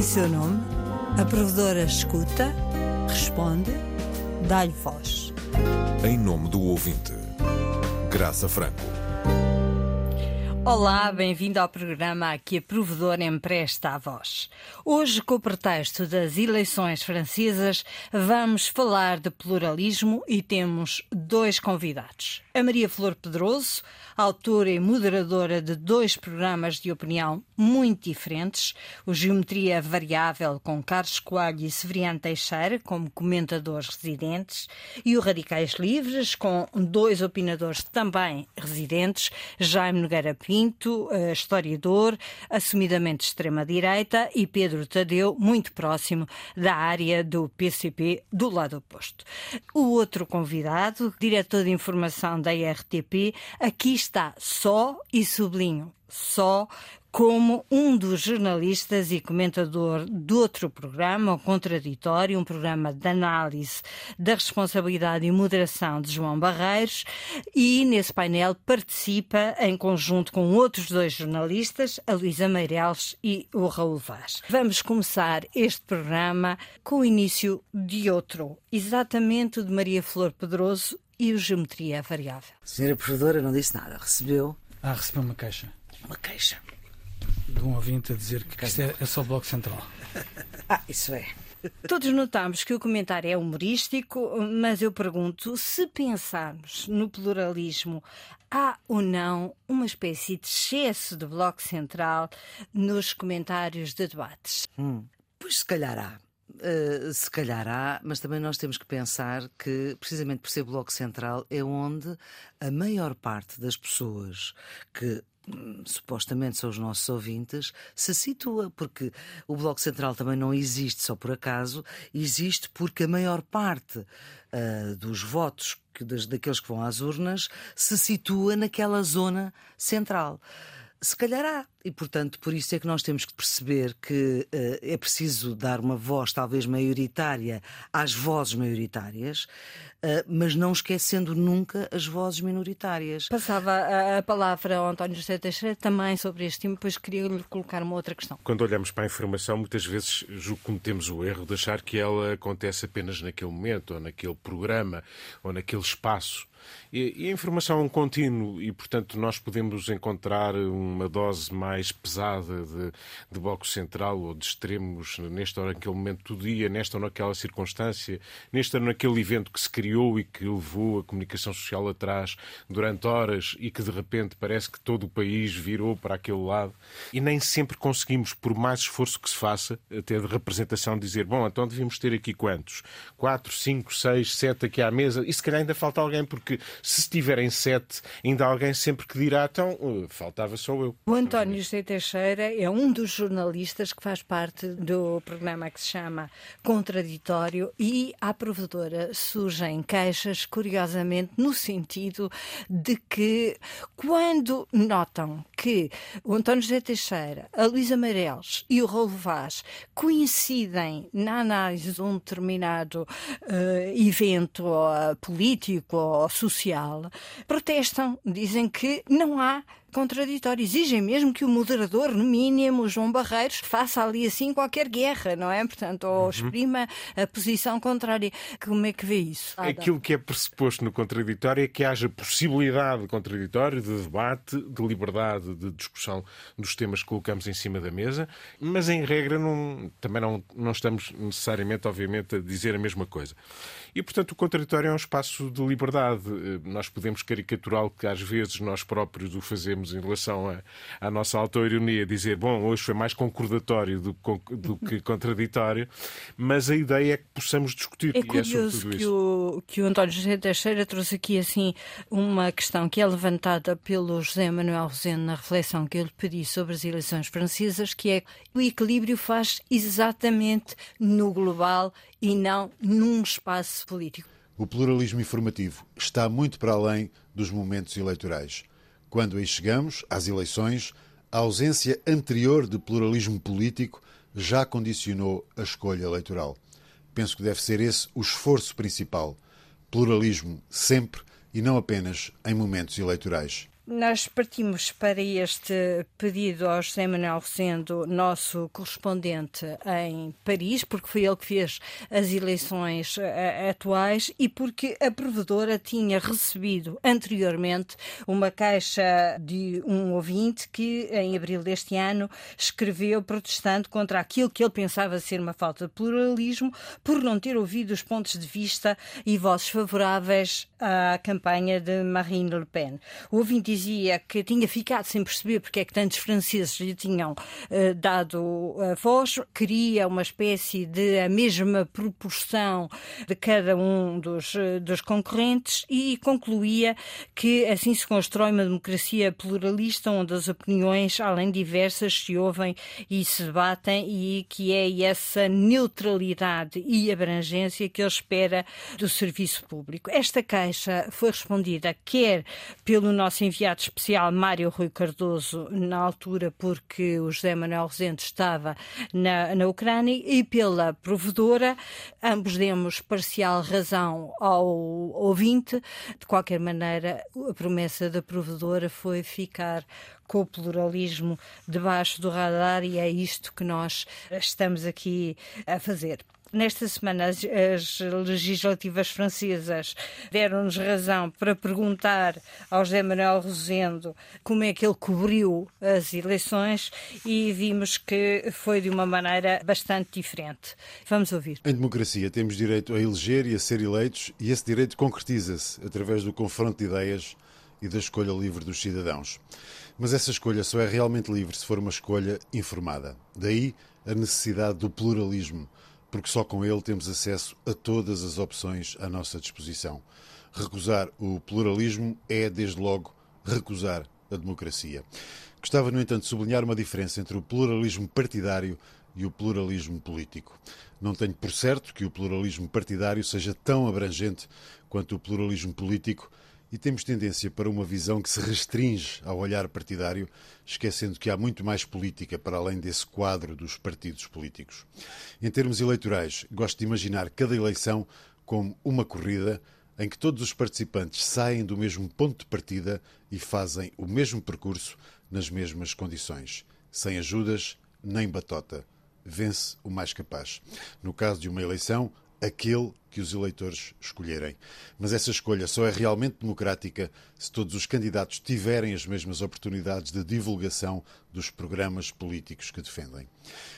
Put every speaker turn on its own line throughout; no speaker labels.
em seu nome, a provedora escuta, responde, dá-lhe voz.
Em nome do ouvinte, Graça Franco.
Olá, bem-vindo ao programa que a provedora empresta a voz. Hoje, com o pretexto das eleições francesas, vamos falar de pluralismo e temos dois convidados. A Maria Flor Pedroso, autora e moderadora de dois programas de opinião muito diferentes, o Geometria Variável com Carlos Coelho e Severiano Teixeira como comentadores residentes e o Radicais Livres com dois opinadores também residentes, Jaime Nogueira Pinto, eh, historiador, assumidamente extrema-direita, e Pedro Tadeu, muito próximo da área do PCP, do lado oposto. O outro convidado, diretor de informação da RTP, aqui está só, e sublinho, só como um dos jornalistas e comentador de outro programa, o Contraditório, um programa de análise da responsabilidade e moderação de João Barreiros, e nesse painel participa em conjunto com outros dois jornalistas, a Luísa Meireles e o Raul Vaz. Vamos começar este programa com o início de outro, exatamente de Maria Flor Pedroso e o Geometria Variável.
Senhora Professora não disse nada, recebeu
Ah, recebeu uma queixa
uma queixa.
De um ouvinte a dizer que isto é, é só Bloco Central.
Ah, isso é.
Todos notamos que o comentário é humorístico, mas eu pergunto se pensarmos no pluralismo, há ou não uma espécie de excesso de bloco central nos comentários de debates?
Hum. Pois se calhar há. Uh, se calhar há, mas também nós temos que pensar que, precisamente por ser Bloco Central, é onde a maior parte das pessoas que supostamente são os nossos ouvintes, se situa, porque o Bloco Central também não existe só por acaso, existe porque a maior parte uh, dos votos que, das, daqueles que vão às urnas se situa naquela zona central. Se calhar há. E, portanto, por isso é que nós temos que perceber que uh, é preciso dar uma voz, talvez maioritária, às vozes maioritárias, uh, mas não esquecendo nunca as vozes minoritárias.
Passava a, a palavra ao António José Teixeira também sobre este tema, depois queria-lhe colocar uma outra questão.
Quando olhamos para a informação, muitas vezes cometemos o erro de achar que ela acontece apenas naquele momento, ou naquele programa, ou naquele espaço. E, e a informação é um contínuo e, portanto, nós podemos encontrar uma dose mais pesada de, de bloco central ou de extremos neste ou naquele momento do dia, nesta ou naquela circunstância, neste ou naquele evento que se criou e que levou a comunicação social atrás durante horas e que de repente parece que todo o país virou para aquele lado. E nem sempre conseguimos, por mais esforço que se faça, até de representação, dizer: bom, então devíamos ter aqui quantos? Quatro, cinco, seis, sete aqui à mesa. E se calhar ainda falta alguém, porque se estiverem sete, ainda há alguém sempre que dirá, então, uh, faltava só eu.
O António José Teixeira é um dos jornalistas que faz parte do programa que se chama Contraditório e à provedora surgem queixas, curiosamente, no sentido de que quando notam que o António José Teixeira, a Luísa Meireles e o Raul Vaz coincidem na análise de um determinado uh, evento uh, político ou social, protestam, dizem que não há contraditório. Exigem mesmo que o moderador, no mínimo, João Barreiros, faça ali assim qualquer guerra, não é? Portanto, ou
Uhum.
exprima a posição contrária. Como é que vê isso?
Aquilo que é pressuposto no contraditório é que haja possibilidade de contraditório, de debate, de liberdade de discussão dos temas que colocamos em cima da mesa, mas em regra não, também não, não estamos necessariamente, obviamente, a dizer a mesma coisa. E, portanto, o contraditório é um espaço de liberdade. Eh, Nós podemos caricaturá-lo que às vezes nós próprios o fazemos em relação à, à nossa autoironia, dizer, bom, hoje foi mais concordatório do, do que contraditório, mas a ideia é que possamos discutir.
É
e é
curioso
sobretudo
que
isso.
o, que o António José Teixeira trouxe aqui assim uma questão que é levantada pelo José Manuel Roseno na reflexão que eu lhe pedi sobre as eleições francesas, que é o equilíbrio faz exatamente no global e não num espaço político.
O pluralismo informativo está muito para além dos momentos eleitorais. Quando aí chegamos, às eleições, a ausência anterior de pluralismo político já condicionou a escolha eleitoral. Penso que deve ser esse o esforço principal. Pluralismo sempre e não apenas em momentos eleitorais.
Nós partimos para este pedido ao José Manuel Rosendo, nosso correspondente em Paris, porque foi ele que fez as eleições uh, atuais e porque a provedora tinha recebido anteriormente uma caixa de um ouvinte que, em abril deste ano, escreveu protestando contra aquilo que ele pensava ser uma falta de pluralismo por não ter ouvido os pontos de vista e vozes favoráveis à campanha de Marine Le Pen. O ouvinte dizia que tinha ficado sem perceber porque é que tantos franceses lhe tinham uh, dado a voz, queria uma espécie de a mesma proporção de cada um dos, uh, dos concorrentes e concluía que assim se constrói uma democracia pluralista onde as opiniões, além diversas, se ouvem e se debatem e que é essa neutralidade e abrangência que ele espera do serviço público. Esta queixa foi respondida quer pelo nosso enviado especial Mário Rui Cardoso, na altura porque o José Manuel Rosendo estava na, na Ucrânia, e pela provedora. Ambos demos parcial razão ao ouvinte. De qualquer maneira, a promessa da provedora foi ficar com o pluralismo debaixo do radar e é isto que nós estamos aqui a fazer. Nesta semana, as, as legislativas francesas deram-nos razão para perguntar ao José Manuel Rosendo como é que ele cobriu as eleições e vimos que foi de uma maneira bastante diferente. Vamos ouvir.
Em democracia, temos direito a eleger e a ser eleitos, e esse direito concretiza-se através do confronto de ideias e da escolha livre dos cidadãos. Mas essa escolha só é realmente livre se for uma escolha informada. Daí a necessidade do pluralismo porque só com ele temos acesso a todas as opções à nossa disposição. Recusar o pluralismo é, desde logo, recusar a democracia. Gostava, no entanto, de sublinhar uma diferença entre o pluralismo partidário e o pluralismo político. Não tenho por certo que o pluralismo partidário seja tão abrangente quanto o pluralismo político, e temos tendência para uma visão que se restringe ao olhar partidário, esquecendo que há muito mais política para além desse quadro dos partidos políticos. Em termos eleitorais, gosto de imaginar cada eleição como uma corrida em que todos os participantes saem do mesmo ponto de partida e fazem o mesmo percurso nas mesmas condições, sem ajudas nem batota. Vence o mais capaz. No caso de uma eleição, aquele que os eleitores escolherem. Mas essa escolha só é realmente democrática se todos os candidatos tiverem as mesmas oportunidades de divulgação dos programas políticos que defendem.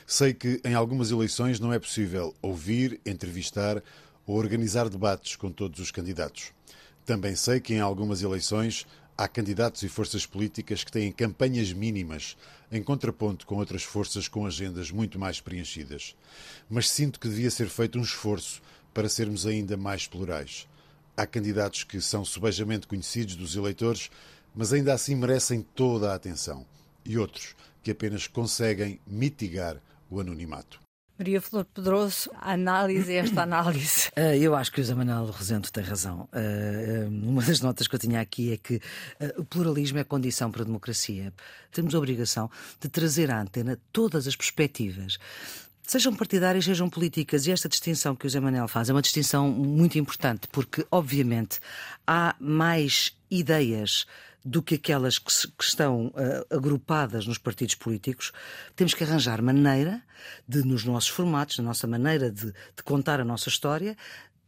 Sei que em algumas eleições não é possível ouvir, entrevistar ou organizar debates com todos os candidatos. Também sei que em algumas eleições há candidatos e forças políticas que têm campanhas mínimas, em contraponto com outras forças com agendas muito mais preenchidas. Mas sinto que devia ser feito um esforço para sermos ainda mais plurais. Há candidatos que são subejamente conhecidos dos eleitores, mas ainda assim merecem toda a atenção, e outros que apenas conseguem mitigar o anonimato.
Maria Flor Pedroso, a análise, esta análise.
Uh, eu acho que o Manuel Rosento tem razão. Uh, uma das notas que eu tinha aqui é que o pluralismo é condição para a democracia. Temos a obrigação de trazer à antena todas as perspectivas sejam partidárias, sejam políticas. E esta distinção que o José Manuel faz é uma distinção muito importante, porque, obviamente, há mais ideias do que aquelas que, se, que estão uh, agrupadas nos partidos políticos. Temos que arranjar maneira de, nos nossos formatos, na nossa maneira de, de contar a nossa história,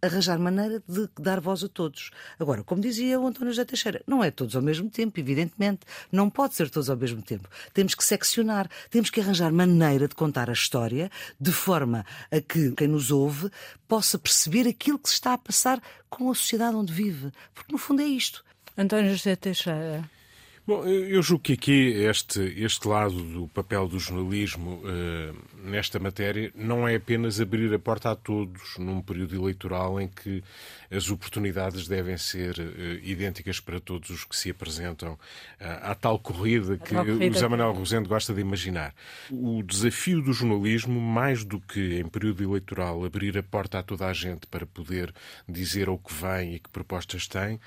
arranjar maneira de dar voz a todos. Agora, como dizia o António José Teixeira, não é todos ao mesmo tempo, evidentemente. Não pode ser todos ao mesmo tempo. Temos que seccionar, temos que arranjar maneira de contar a história de forma a que quem nos ouve possa perceber aquilo que se está a passar com a sociedade onde vive. Porque, no fundo, é isto.
António José Teixeira.
Bom, eu julgo que aqui este, este lado do papel do jornalismo uh, nesta matéria não é apenas abrir a porta a todos num período eleitoral em que as oportunidades devem ser uh, idênticas para todos os que se apresentam uh, à tal corrida que corrida. o José Manuel Rosendo gosta de imaginar. O desafio do jornalismo, mais do que em período eleitoral abrir a porta a toda a gente para poder dizer o que vem e que propostas tem,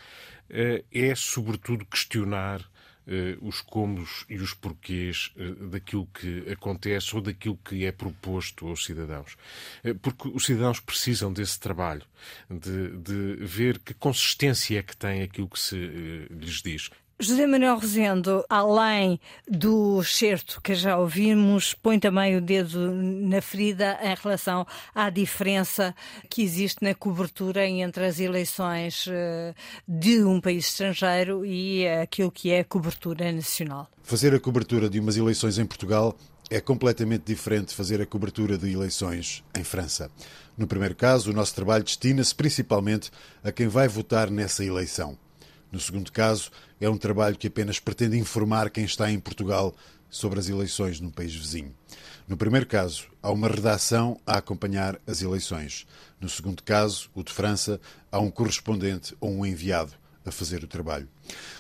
é sobretudo questionar eh, os comos e os porquês eh, daquilo que acontece ou daquilo que é proposto aos cidadãos. Eh, porque os cidadãos precisam desse trabalho, de, de ver que consistência é que tem aquilo que se lhes diz
José Manuel Rosendo, além do certo que já ouvimos, põe também o dedo na ferida em relação à diferença que existe na cobertura entre as eleições eh, de um país estrangeiro e aquilo que é cobertura nacional.
Fazer a cobertura de umas eleições em Portugal é completamente diferente de fazer a cobertura de eleições em França. No primeiro caso, o nosso trabalho destina-se principalmente a quem vai votar nessa eleição. No segundo caso, é um trabalho que apenas pretende informar quem está em Portugal sobre as eleições num país vizinho. No primeiro caso, há uma redação a acompanhar as eleições. No segundo caso, o de França, há um correspondente ou um enviado a fazer o trabalho.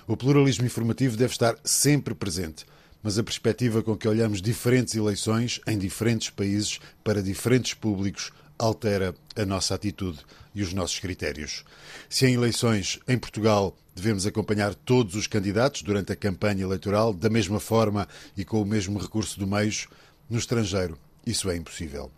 O pluralismo informativo deve estar sempre presente, mas a perspectiva com que olhamos diferentes eleições em diferentes países para diferentes públicos altera a nossa atitude e os nossos critérios. Se em eleições em Portugal devemos acompanhar todos os candidatos durante a campanha eleitoral da mesma forma e com o mesmo recurso do meios, no estrangeiro isso é impossível.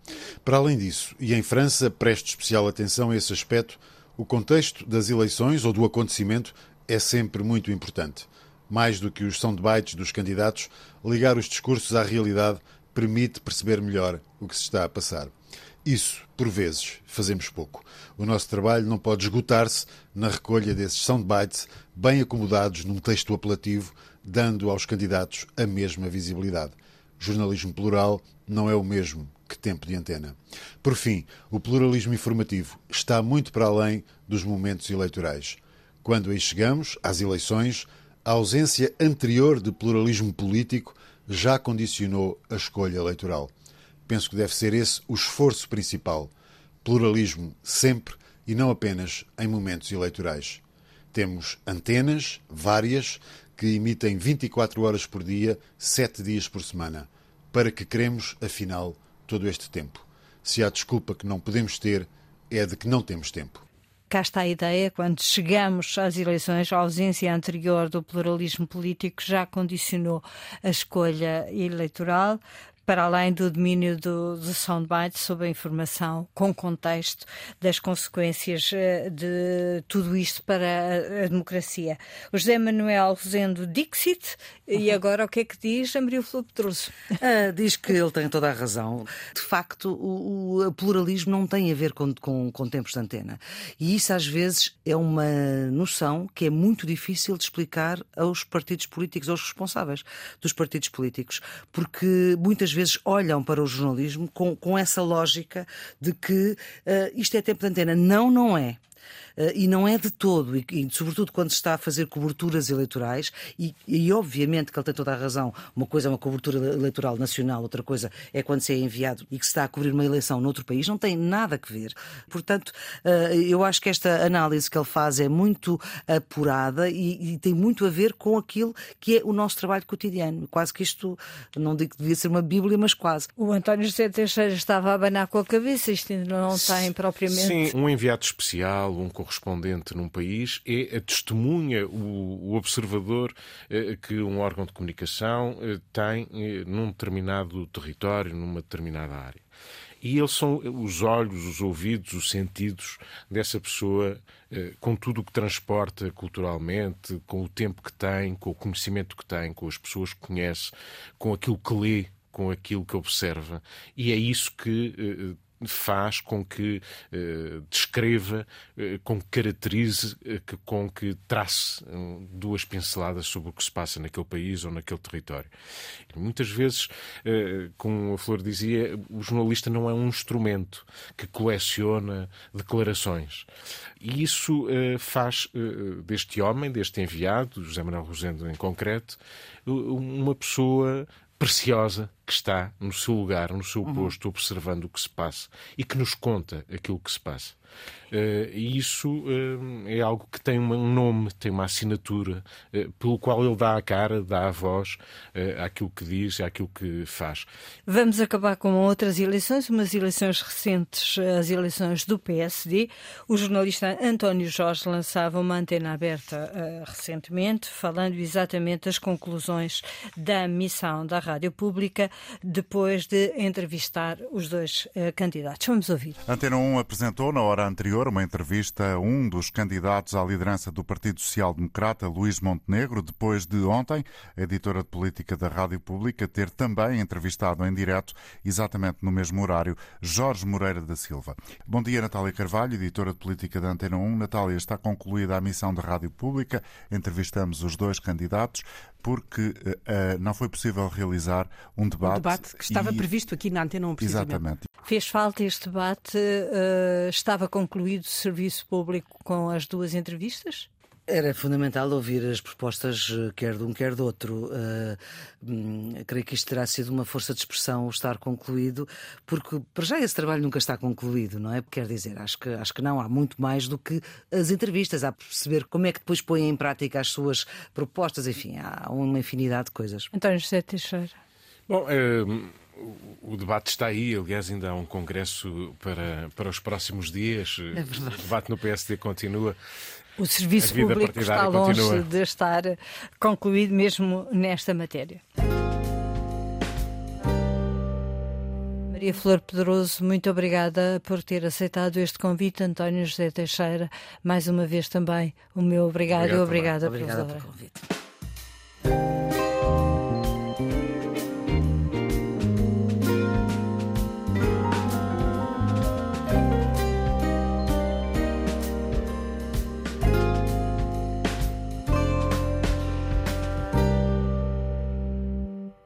Para além disso, e em França, preste especial atenção a esse aspecto, o contexto das eleições ou do acontecimento é sempre muito importante. Mais do que os soundbites dos candidatos, ligar os discursos à realidade permite perceber melhor o que se está a passar. Isso, por vezes, fazemos pouco. O nosso trabalho não pode esgotar-se na recolha desses soundbites bem acomodados num texto apelativo, dando aos candidatos a mesma visibilidade. Jornalismo plural não é o mesmo que tempo de antena. Por fim, o pluralismo informativo está muito para além dos momentos eleitorais. Quando aí chegamos, às eleições, a ausência anterior de pluralismo político já condicionou a escolha eleitoral. Penso que deve ser esse o esforço principal. Pluralismo sempre e não apenas em momentos eleitorais. Temos antenas, várias, que emitem 24 horas por dia, 7 dias por semana. Para que queremos, afinal, todo este tempo? Se há desculpa que não podemos ter, é de que não temos tempo.
Cá está a ideia, quando chegamos às eleições, a ausência anterior do pluralismo político já condicionou a escolha eleitoral para além do domínio do, do soundbite sobre a informação com contexto das consequências eh, de tudo isto para a, a democracia. O José Manuel Rosendo Dixit, uhum. e agora o que é que diz Ambrio Filipe Pedroso?
Ah, diz que ele tem toda a razão. De facto, o, o pluralismo não tem a ver com, com, com tempos de antena. E isso, às vezes, é uma noção que é muito difícil de explicar aos partidos políticos, aos responsáveis dos partidos políticos, porque muitas vezes vezes olham para o jornalismo com, com essa lógica de que uh, isto é tempo de antena. Não, não é. Eh, e não é de todo, e, e, sobretudo quando se está a fazer coberturas eleitorais, e, e, obviamente que ele tem toda a razão, uma coisa é uma cobertura eleitoral nacional, outra coisa é quando se é enviado e que se está a cobrir uma eleição noutro país, não tem nada a ver. Portanto, eh, eu acho que esta análise que ele faz é muito apurada e, e tem muito a ver com aquilo que é o nosso trabalho cotidiano. Quase que isto, não digo que devia ser uma Bíblia, mas quase.
O António José Teixeira estava a abanar com a cabeça, isto ainda não tem propriamente.
Sim, um enviado especial, um correspondente num país é a testemunha, o, o observador eh, que um órgão de comunicação eh, tem eh, num determinado território, numa determinada área. E eles são os olhos, os ouvidos, os sentidos dessa pessoa, com tudo o que transporta culturalmente, com o tempo que tem, com o conhecimento que tem, com as pessoas que conhece, com aquilo que lê, com aquilo que observa. E é isso que faz com que eh, descreva, eh, com que caracterize, eh, que, com que trace duas pinceladas sobre o que se passa naquele país ou naquele território. E muitas vezes, como a Flor dizia, o jornalista não é um instrumento que coleciona declarações. E isso faz deste homem, deste enviado, José Manuel Rosendo em concreto, uma pessoa preciosa que está no seu lugar, no seu uhum. posto, observando o que se passa e que nos conta aquilo que se passa. Uh, e isso uh, é algo que tem um nome, tem uma assinatura, uh, pelo qual ele dá a cara, dá a voz àquilo que diz, àquilo que faz.
Vamos acabar com outras eleições, umas eleições recentes, as eleições do PSD. O jornalista António Jorge lançava uma antena aberta recentemente, falando exatamente das conclusões da missão da Rádio Pública depois de entrevistar os dois candidatos. Vamos ouvir.
Antena 1 apresentou na hora hora anterior uma entrevista a um dos candidatos à liderança do Partido Social Democrata, Luís Montenegro, depois de ontem a editora de política da Rádio Pública ter também entrevistado em direto, exatamente no mesmo horário, Jorge Moreira da Silva. Bom dia, Natália Carvalho, editora de política da Antena 1. Natália, está concluída a missão da Rádio Pública. Entrevistamos os dois candidatos porque uh, não foi possível realizar um debate. Um
debate que estava e... previsto aqui na Antena 1, precisamente.
Exatamente.
Fez falta este debate? Uh, estava concluído o serviço público com as duas entrevistas?
Era fundamental ouvir as propostas, eh, quer de um, quer do outro. Uh, creio que isto terá sido uma força de expressão estar concluído, porque para já esse trabalho nunca está concluído, não é? Quer dizer, acho que, acho que não, há muito mais do que as entrevistas, há perceber como é que depois põem em prática as suas propostas, enfim, há uma infinidade de coisas.
António José Teixeira.
Bom, uh o debate está aí, aliás, ainda há um congresso para, para os próximos dias. É o debate no PSD continua.
O serviço público está longe continua. de estar concluído mesmo nesta matéria. Maria Flor Pedroso, muito obrigada por ter aceitado este convite. António José Teixeira, mais uma vez também o meu obrigado, obrigado e obrigada,
obrigada pelo convite.